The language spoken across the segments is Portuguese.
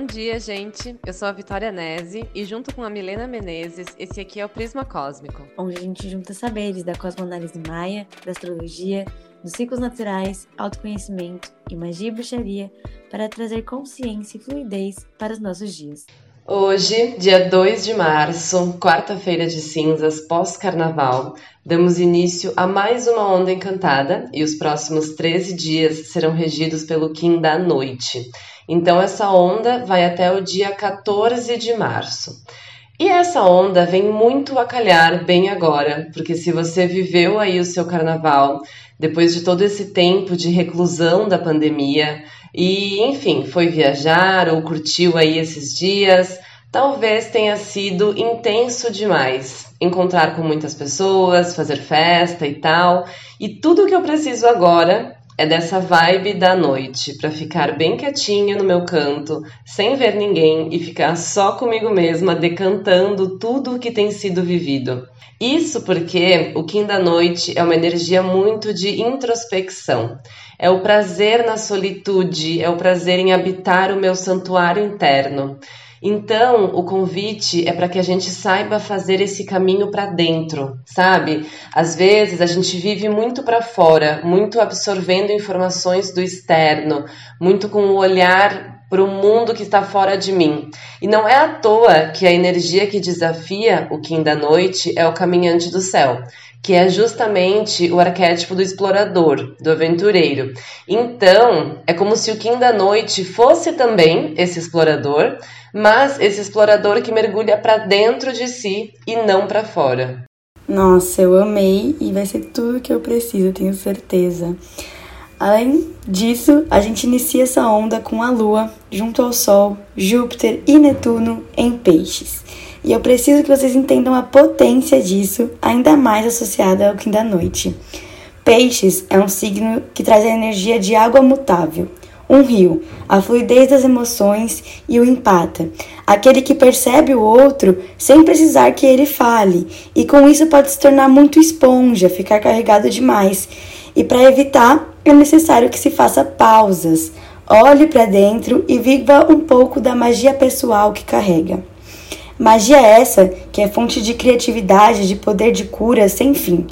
Bom dia, gente. Eu sou a Vitória Nese e junto com a Milena Menezes, esse aqui é o Prisma Cósmico. Onde a gente junta saberes da cosmoanálise maia, da astrologia, dos ciclos naturais, autoconhecimento e magia e bruxaria para trazer consciência e fluidez para os nossos dias. Hoje, dia 2 de março, quarta-feira de cinzas, pós-carnaval, damos início a mais uma onda encantada e os próximos 13 dias serão regidos pelo Kim da Noite. Então, essa onda vai até o dia 14 de março. E essa onda vem muito a calhar bem agora, porque se você viveu aí o seu carnaval depois de todo esse tempo de reclusão da pandemia e, enfim, foi viajar ou curtiu aí esses dias, talvez tenha sido intenso demais encontrar com muitas pessoas, fazer festa e tal. E tudo que eu preciso agora é dessa vibe da noite, para ficar bem quietinha no meu canto, sem ver ninguém e ficar só comigo mesma decantando tudo o que tem sido vivido. Isso porque o Kim da noite é uma energia muito de introspecção. É o prazer na solitude, é o prazer em habitar o meu santuário interno. Então, o convite é para que a gente saiba fazer esse caminho para dentro, sabe? Às vezes a gente vive muito para fora, muito absorvendo informações do externo, muito com o olhar para o mundo que está fora de mim. E não é à toa que a energia que desafia o Kim da noite é o caminhante do céu que é justamente o arquétipo do explorador, do aventureiro. Então, é como se o Kim da Noite fosse também esse explorador, mas esse explorador que mergulha para dentro de si e não para fora. Nossa, eu amei e vai ser tudo que eu preciso, tenho certeza. Além disso, a gente inicia essa onda com a Lua junto ao Sol, Júpiter e Netuno em Peixes. E eu preciso que vocês entendam a potência disso, ainda mais associada ao Kim da Noite. Peixes é um signo que traz a energia de água mutável, um rio, a fluidez das emoções e o empata, aquele que percebe o outro sem precisar que ele fale, e com isso pode se tornar muito esponja, ficar carregado demais. E para evitar, é necessário que se faça pausas, olhe para dentro e viva um pouco da magia pessoal que carrega. Magia essa que é fonte de criatividade, de poder de cura sem fim.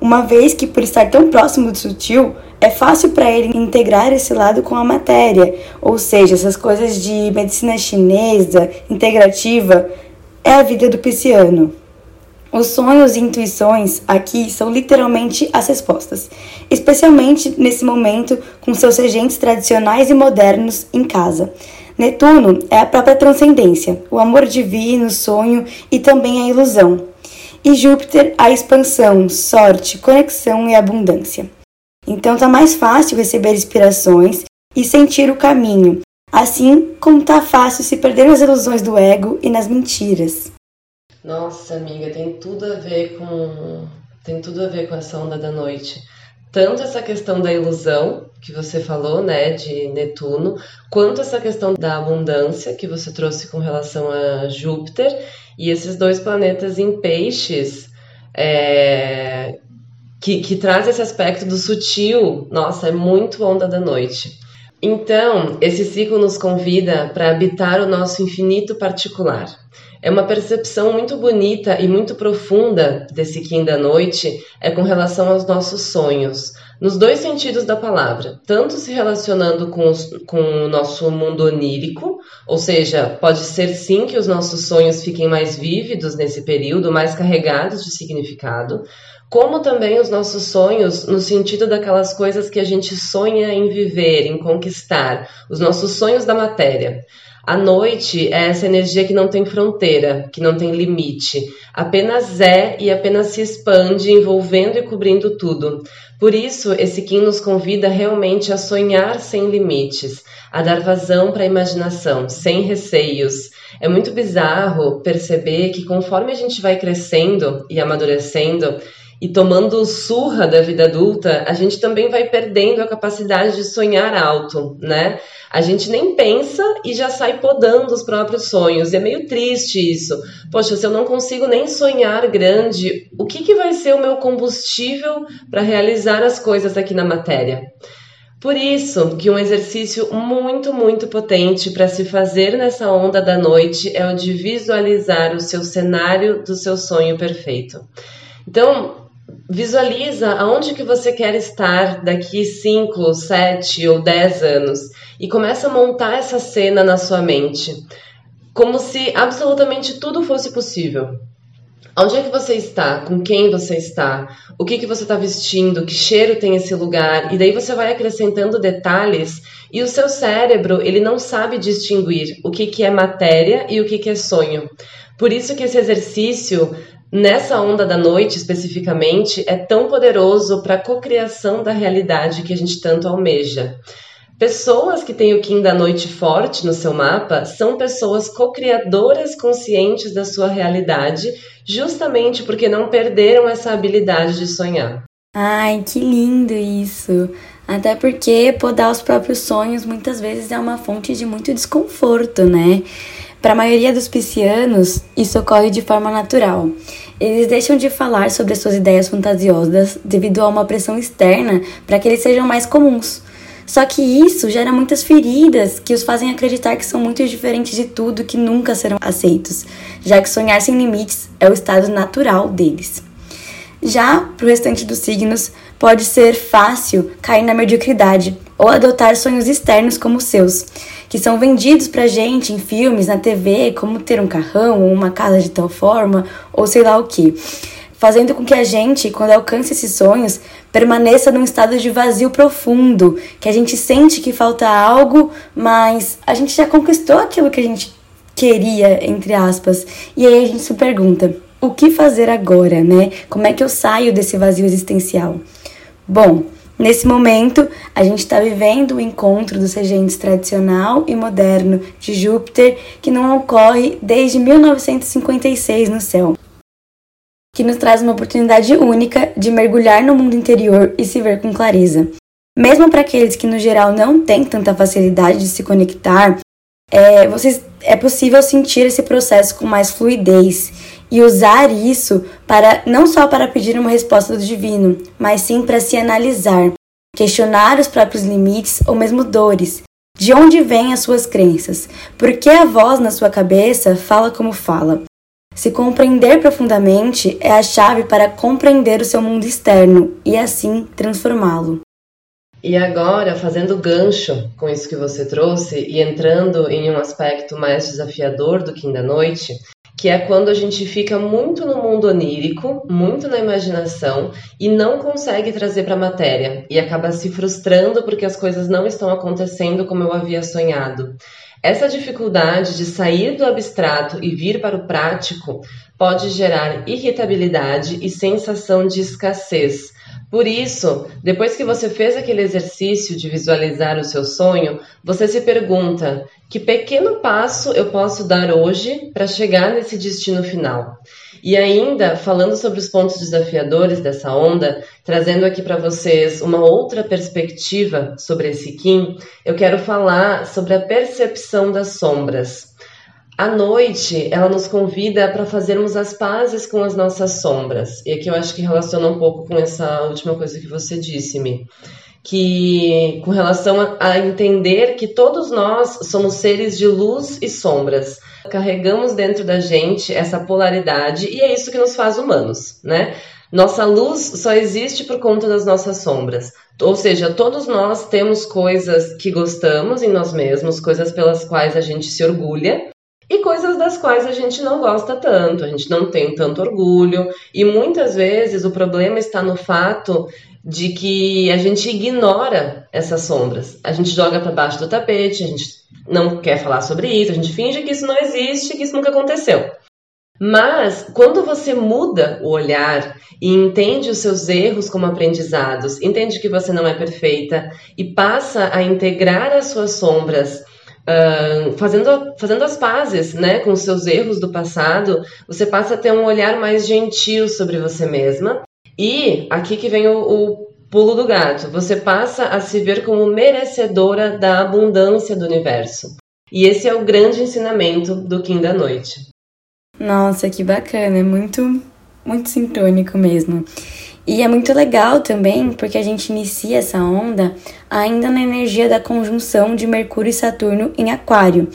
Uma vez que, por estar tão próximo do sutil, é fácil para ele integrar esse lado com a matéria, ou seja, essas coisas de medicina chinesa, integrativa, é a vida do pisciano. Os sonhos e intuições aqui são literalmente as respostas, especialmente nesse momento com seus regentes tradicionais e modernos em casa. Netuno é a própria transcendência, o amor divino, o sonho e também a ilusão. E Júpiter, a expansão, sorte, conexão e abundância. Então tá mais fácil receber inspirações e sentir o caminho, assim como tá fácil se perder nas ilusões do ego e nas mentiras. Nossa, amiga, tem tudo a ver com tem tudo a ver com essa onda da noite tanto essa questão da ilusão que você falou, né, de Netuno, quanto essa questão da abundância que você trouxe com relação a Júpiter e esses dois planetas em peixes é, que, que traz esse aspecto do sutil. Nossa, é muito onda da noite. Então, esse ciclo nos convida para habitar o nosso infinito particular. É uma percepção muito bonita e muito profunda desse Kim da noite é com relação aos nossos sonhos, nos dois sentidos da palavra, tanto se relacionando com, os, com o nosso mundo onírico, ou seja, pode ser sim que os nossos sonhos fiquem mais vívidos nesse período, mais carregados de significado, como também os nossos sonhos no sentido daquelas coisas que a gente sonha em viver, em conquistar, os nossos sonhos da matéria. A noite é essa energia que não tem fronteira, que não tem limite, apenas é e apenas se expande, envolvendo e cobrindo tudo. Por isso, esse Kim nos convida realmente a sonhar sem limites, a dar vazão para a imaginação, sem receios. É muito bizarro perceber que conforme a gente vai crescendo e amadurecendo, e tomando surra da vida adulta, a gente também vai perdendo a capacidade de sonhar alto, né? A gente nem pensa e já sai podando os próprios sonhos. E é meio triste isso. Poxa, se eu não consigo nem sonhar grande, o que, que vai ser o meu combustível para realizar as coisas aqui na matéria? Por isso que um exercício muito, muito potente para se fazer nessa onda da noite é o de visualizar o seu cenário do seu sonho perfeito. Então, visualiza aonde que você quer estar daqui 5, 7 ou 10 anos e começa a montar essa cena na sua mente, como se absolutamente tudo fosse possível. Onde é que você está? Com quem você está? O que, que você está vestindo? Que cheiro tem esse lugar? E daí você vai acrescentando detalhes e o seu cérebro ele não sabe distinguir o que, que é matéria e o que, que é sonho. Por isso que esse exercício nessa onda da noite especificamente é tão poderoso para a cocriação da realidade que a gente tanto almeja. Pessoas que têm o Kim da noite forte no seu mapa são pessoas co-criadoras conscientes da sua realidade, justamente porque não perderam essa habilidade de sonhar. Ai, que lindo isso! Até porque podar os próprios sonhos muitas vezes é uma fonte de muito desconforto, né? Para a maioria dos piscianos, isso ocorre de forma natural. Eles deixam de falar sobre suas ideias fantasiosas devido a uma pressão externa para que eles sejam mais comuns. Só que isso gera muitas feridas que os fazem acreditar que são muito diferentes de tudo que nunca serão aceitos, já que sonhar sem limites é o estado natural deles. Já para o restante dos signos, pode ser fácil cair na mediocridade ou adotar sonhos externos como seus, que são vendidos pra gente em filmes, na TV, como ter um carrão ou uma casa de tal forma, ou sei lá o que fazendo com que a gente, quando alcance esses sonhos, permaneça num estado de vazio profundo, que a gente sente que falta algo, mas a gente já conquistou aquilo que a gente queria, entre aspas. E aí a gente se pergunta: o que fazer agora, né? Como é que eu saio desse vazio existencial? Bom, Nesse momento, a gente está vivendo o encontro dos regentes tradicional e moderno de Júpiter, que não ocorre desde 1956 no céu que nos traz uma oportunidade única de mergulhar no mundo interior e se ver com clareza. Mesmo para aqueles que no geral não têm tanta facilidade de se conectar, é, vocês, é possível sentir esse processo com mais fluidez e usar isso para não só para pedir uma resposta do divino, mas sim para se analisar, questionar os próprios limites ou mesmo dores. De onde vêm as suas crenças? Por que a voz na sua cabeça fala como fala? Se compreender profundamente é a chave para compreender o seu mundo externo e assim transformá-lo. E agora, fazendo gancho com isso que você trouxe e entrando em um aspecto mais desafiador do Kim da Noite, que é quando a gente fica muito no mundo onírico, muito na imaginação e não consegue trazer para a matéria e acaba se frustrando porque as coisas não estão acontecendo como eu havia sonhado. Essa dificuldade de sair do abstrato e vir para o prático pode gerar irritabilidade e sensação de escassez. Por isso, depois que você fez aquele exercício de visualizar o seu sonho, você se pergunta: que pequeno passo eu posso dar hoje para chegar nesse destino final? E ainda, falando sobre os pontos desafiadores dessa onda, trazendo aqui para vocês uma outra perspectiva sobre esse Kim, eu quero falar sobre a percepção das sombras. A noite, ela nos convida para fazermos as pazes com as nossas sombras. E aqui eu acho que relaciona um pouco com essa última coisa que você disse, Mi. Que com relação a, a entender que todos nós somos seres de luz e sombras carregamos dentro da gente essa polaridade e é isso que nos faz humanos, né? Nossa luz só existe por conta das nossas sombras. Ou seja, todos nós temos coisas que gostamos em nós mesmos, coisas pelas quais a gente se orgulha e coisas das quais a gente não gosta tanto, a gente não tem tanto orgulho, e muitas vezes o problema está no fato de que a gente ignora essas sombras. A gente joga para baixo do tapete, a gente não quer falar sobre isso, a gente finge que isso não existe, que isso nunca aconteceu. Mas quando você muda o olhar e entende os seus erros como aprendizados, entende que você não é perfeita e passa a integrar as suas sombras, fazendo, fazendo as pazes né, com os seus erros do passado, você passa a ter um olhar mais gentil sobre você mesma. E aqui que vem o, o Pulo do gato. Você passa a se ver como merecedora da abundância do universo. E esse é o grande ensinamento do Kim da Noite. Nossa, que bacana, é muito, muito sintônico mesmo. E é muito legal também porque a gente inicia essa onda ainda na energia da conjunção de Mercúrio e Saturno em Aquário,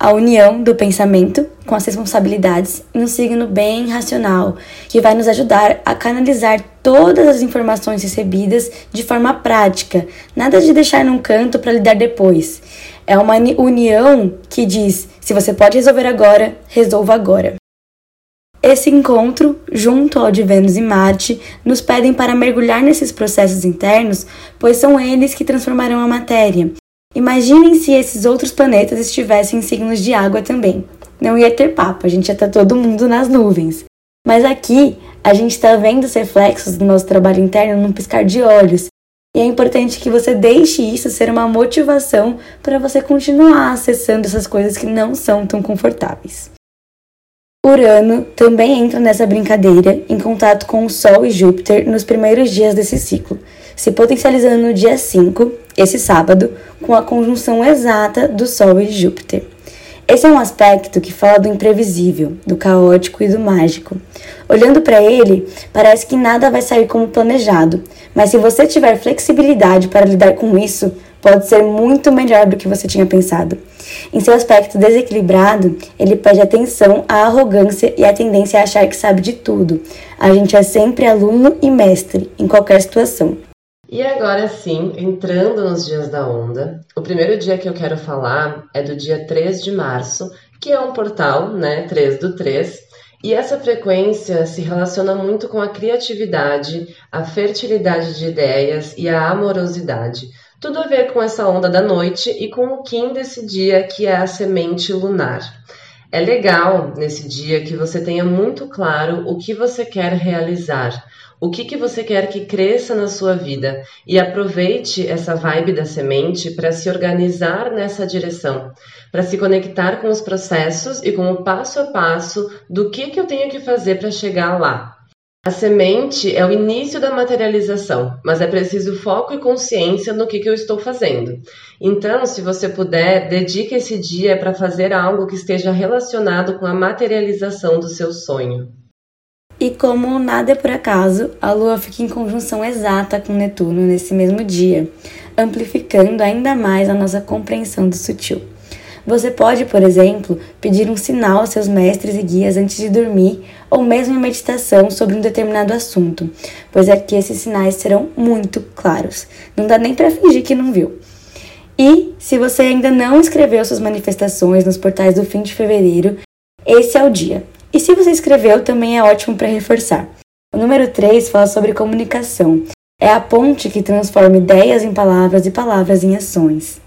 a união do pensamento com as responsabilidades em um signo bem racional, que vai nos ajudar a canalizar todas as informações recebidas de forma prática, nada de deixar num canto para lidar depois. É uma união que diz: se você pode resolver agora, resolva agora. Esse encontro, junto ao de Vênus e Marte, nos pedem para mergulhar nesses processos internos, pois são eles que transformarão a matéria Imaginem se esses outros planetas estivessem em signos de água também. Não ia ter papo, a gente ia estar todo mundo nas nuvens. Mas aqui, a gente está vendo os reflexos do nosso trabalho interno num piscar de olhos. E é importante que você deixe isso ser uma motivação para você continuar acessando essas coisas que não são tão confortáveis. Urano também entra nessa brincadeira em contato com o Sol e Júpiter nos primeiros dias desse ciclo, se potencializando no dia 5, esse sábado, com a conjunção exata do Sol e Júpiter. Esse é um aspecto que fala do imprevisível, do caótico e do mágico. Olhando para ele, parece que nada vai sair como planejado, mas se você tiver flexibilidade para lidar com isso, pode ser muito melhor do que você tinha pensado. Em seu aspecto desequilibrado, ele pede atenção à arrogância e à tendência a achar que sabe de tudo. A gente é sempre aluno e mestre, em qualquer situação. E agora sim, entrando nos dias da onda, o primeiro dia que eu quero falar é do dia 3 de março, que é um portal, né? 3 do 3. E essa frequência se relaciona muito com a criatividade, a fertilidade de ideias e a amorosidade. Tudo a ver com essa onda da noite e com o Kim desse dia, que é a semente lunar. É legal nesse dia que você tenha muito claro o que você quer realizar, o que, que você quer que cresça na sua vida e aproveite essa vibe da semente para se organizar nessa direção, para se conectar com os processos e com o passo a passo do que, que eu tenho que fazer para chegar lá. A semente é o início da materialização, mas é preciso foco e consciência no que, que eu estou fazendo. Então, se você puder, dedique esse dia para fazer algo que esteja relacionado com a materialização do seu sonho. E como nada é por acaso, a Lua fica em conjunção exata com Netuno nesse mesmo dia, amplificando ainda mais a nossa compreensão do sutil. Você pode, por exemplo, pedir um sinal aos seus mestres e guias antes de dormir, ou mesmo em meditação sobre um determinado assunto, pois aqui esses sinais serão muito claros. Não dá nem para fingir que não viu. E se você ainda não escreveu suas manifestações nos portais do fim de fevereiro, esse é o dia. E se você escreveu, também é ótimo para reforçar. O número 3 fala sobre comunicação. É a ponte que transforma ideias em palavras e palavras em ações.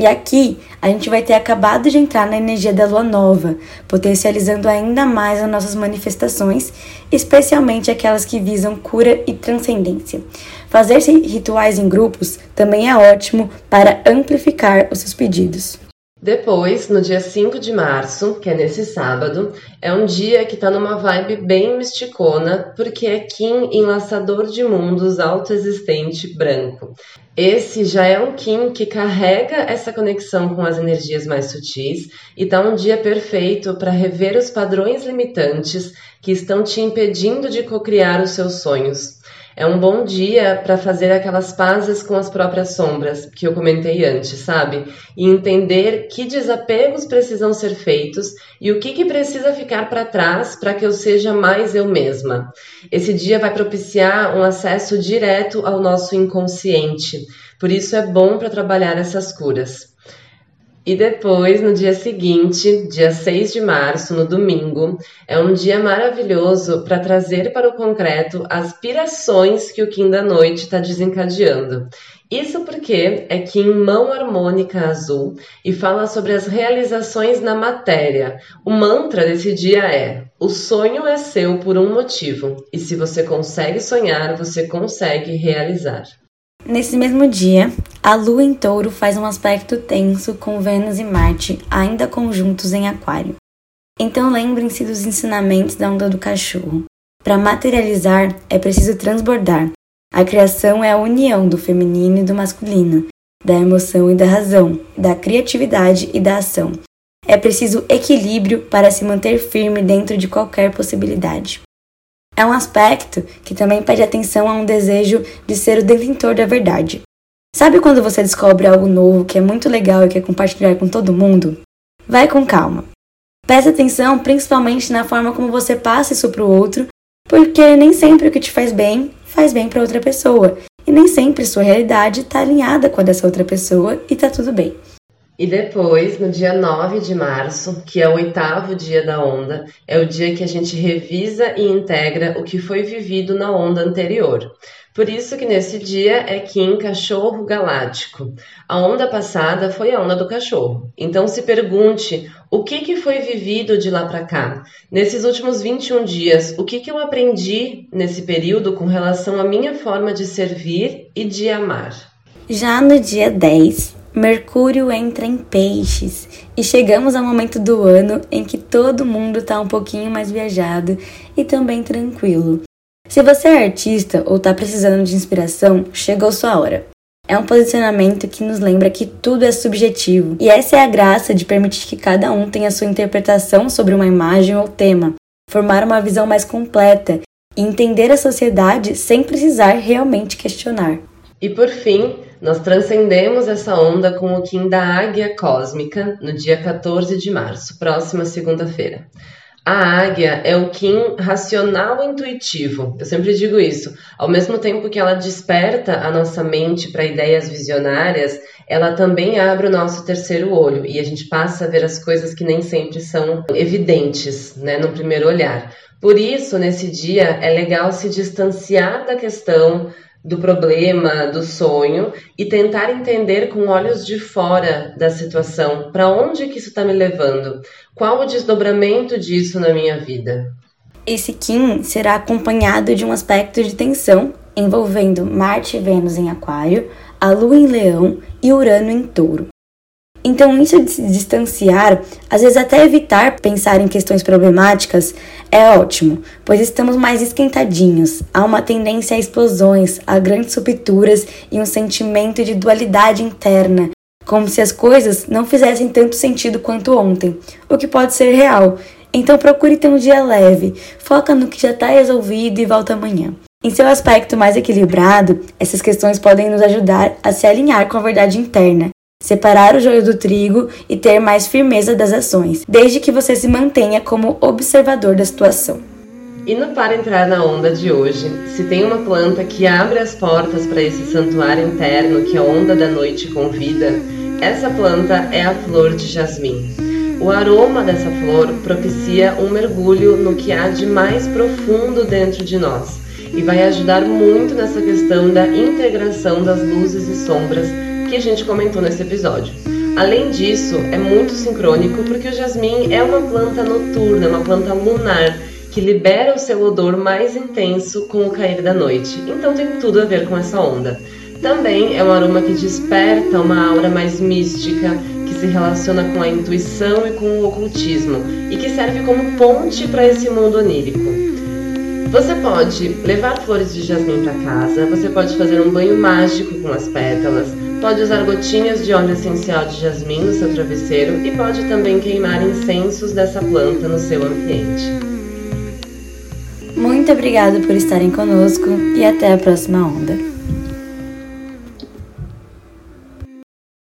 E aqui a gente vai ter acabado de entrar na energia da lua nova, potencializando ainda mais as nossas manifestações, especialmente aquelas que visam cura e transcendência. Fazer rituais em grupos também é ótimo para amplificar os seus pedidos. Depois, no dia 5 de março, que é nesse sábado, é um dia que tá numa vibe bem misticona, porque é Kim enlaçador de mundos autoexistente branco. Esse já é um Kim que carrega essa conexão com as energias mais sutis e tá um dia perfeito para rever os padrões limitantes que estão te impedindo de cocriar os seus sonhos. É um bom dia para fazer aquelas pazes com as próprias sombras que eu comentei antes, sabe? E entender que desapegos precisam ser feitos e o que, que precisa ficar para trás para que eu seja mais eu mesma. Esse dia vai propiciar um acesso direto ao nosso inconsciente, por isso é bom para trabalhar essas curas. E depois, no dia seguinte, dia 6 de março, no domingo, é um dia maravilhoso para trazer para o concreto aspirações que o Kim da Noite está desencadeando. Isso porque é Kim Mão Harmônica Azul e fala sobre as realizações na matéria. O mantra desse dia é: o sonho é seu por um motivo, e se você consegue sonhar, você consegue realizar. Nesse mesmo dia, a Lua em Touro faz um aspecto tenso com Vênus e Marte ainda conjuntos em Aquário. Então lembrem-se dos ensinamentos da onda do cachorro. Para materializar, é preciso transbordar. A criação é a união do feminino e do masculino, da emoção e da razão, da criatividade e da ação. É preciso equilíbrio para se manter firme dentro de qualquer possibilidade. É um aspecto que também pede atenção a um desejo de ser o detentor da verdade. Sabe quando você descobre algo novo que é muito legal e quer compartilhar com todo mundo? Vai com calma. Preste atenção principalmente na forma como você passa isso para o outro, porque nem sempre o que te faz bem faz bem para outra pessoa, e nem sempre sua realidade está alinhada com a dessa outra pessoa e está tudo bem. E depois, no dia 9 de março, que é o oitavo dia da onda, é o dia que a gente revisa e integra o que foi vivido na onda anterior. Por isso que nesse dia é Kim Cachorro Galáctico. A onda passada foi a onda do cachorro. Então se pergunte o que, que foi vivido de lá para cá. Nesses últimos 21 dias, o que, que eu aprendi nesse período com relação à minha forma de servir e de amar? Já no dia 10, Mercúrio entra em peixes e chegamos ao momento do ano em que todo mundo está um pouquinho mais viajado e também tranquilo. Se você é artista ou está precisando de inspiração, chegou sua hora. É um posicionamento que nos lembra que tudo é subjetivo, e essa é a graça de permitir que cada um tenha sua interpretação sobre uma imagem ou tema, formar uma visão mais completa e entender a sociedade sem precisar realmente questionar. E por fim, nós transcendemos essa onda com o Kim da Águia Cósmica no dia 14 de março, próxima segunda-feira. A águia é o Kim racional intuitivo. Eu sempre digo isso. Ao mesmo tempo que ela desperta a nossa mente para ideias visionárias, ela também abre o nosso terceiro olho e a gente passa a ver as coisas que nem sempre são evidentes, né, no primeiro olhar. Por isso, nesse dia é legal se distanciar da questão do problema, do sonho e tentar entender com olhos de fora da situação, para onde que isso está me levando? Qual o desdobramento disso na minha vida? Esse Kim será acompanhado de um aspecto de tensão envolvendo Marte e Vênus em Aquário, a Lua em Leão e Urano em Touro. Então, isso de se distanciar, às vezes até evitar pensar em questões problemáticas, é ótimo, pois estamos mais esquentadinhos. Há uma tendência a explosões, a grandes rupturas e um sentimento de dualidade interna, como se as coisas não fizessem tanto sentido quanto ontem, o que pode ser real. Então, procure ter um dia leve, foca no que já está resolvido e volta amanhã. Em seu aspecto mais equilibrado, essas questões podem nos ajudar a se alinhar com a verdade interna separar o joio do trigo e ter mais firmeza das ações, desde que você se mantenha como observador da situação. E no Para Entrar na Onda de hoje, se tem uma planta que abre as portas para esse santuário interno que a onda da noite convida, essa planta é a flor de jasmim. O aroma dessa flor propicia um mergulho no que há de mais profundo dentro de nós e vai ajudar muito nessa questão da integração das luzes e sombras que a gente comentou nesse episódio. Além disso, é muito sincrônico porque o jasmim é uma planta noturna, uma planta lunar que libera o seu odor mais intenso com o cair da noite. Então tem tudo a ver com essa onda. Também é um aroma que desperta uma aura mais mística, que se relaciona com a intuição e com o ocultismo e que serve como ponte para esse mundo onírico. Você pode levar flores de jasmim para casa, você pode fazer um banho mágico com as pétalas, Pode usar gotinhas de óleo essencial de jasmim no seu travesseiro e pode também queimar incensos dessa planta no seu ambiente. Muito obrigada por estarem conosco e até a próxima onda.